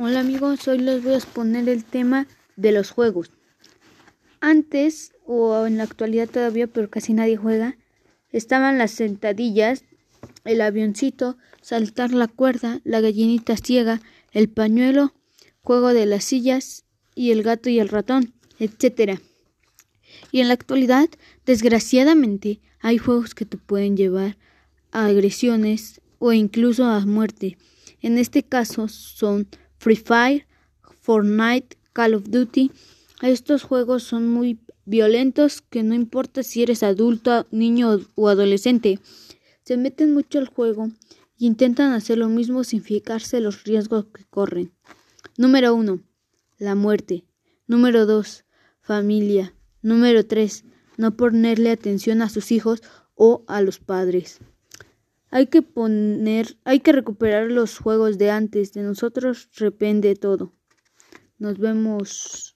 Hola amigos, hoy les voy a exponer el tema de los juegos. Antes, o en la actualidad todavía, pero casi nadie juega, estaban las sentadillas, el avioncito, saltar la cuerda, la gallinita ciega, el pañuelo, juego de las sillas y el gato y el ratón, etc. Y en la actualidad, desgraciadamente, hay juegos que te pueden llevar a agresiones o incluso a muerte. En este caso son Free Fire, Fortnite, Call of Duty. Estos juegos son muy violentos que no importa si eres adulto, niño o adolescente. Se meten mucho al juego y intentan hacer lo mismo sin fijarse los riesgos que corren. Número 1. La muerte. Número 2. Familia. Número 3. No ponerle atención a sus hijos o a los padres. Hay que poner, hay que recuperar los juegos de antes. De nosotros depende todo. Nos vemos.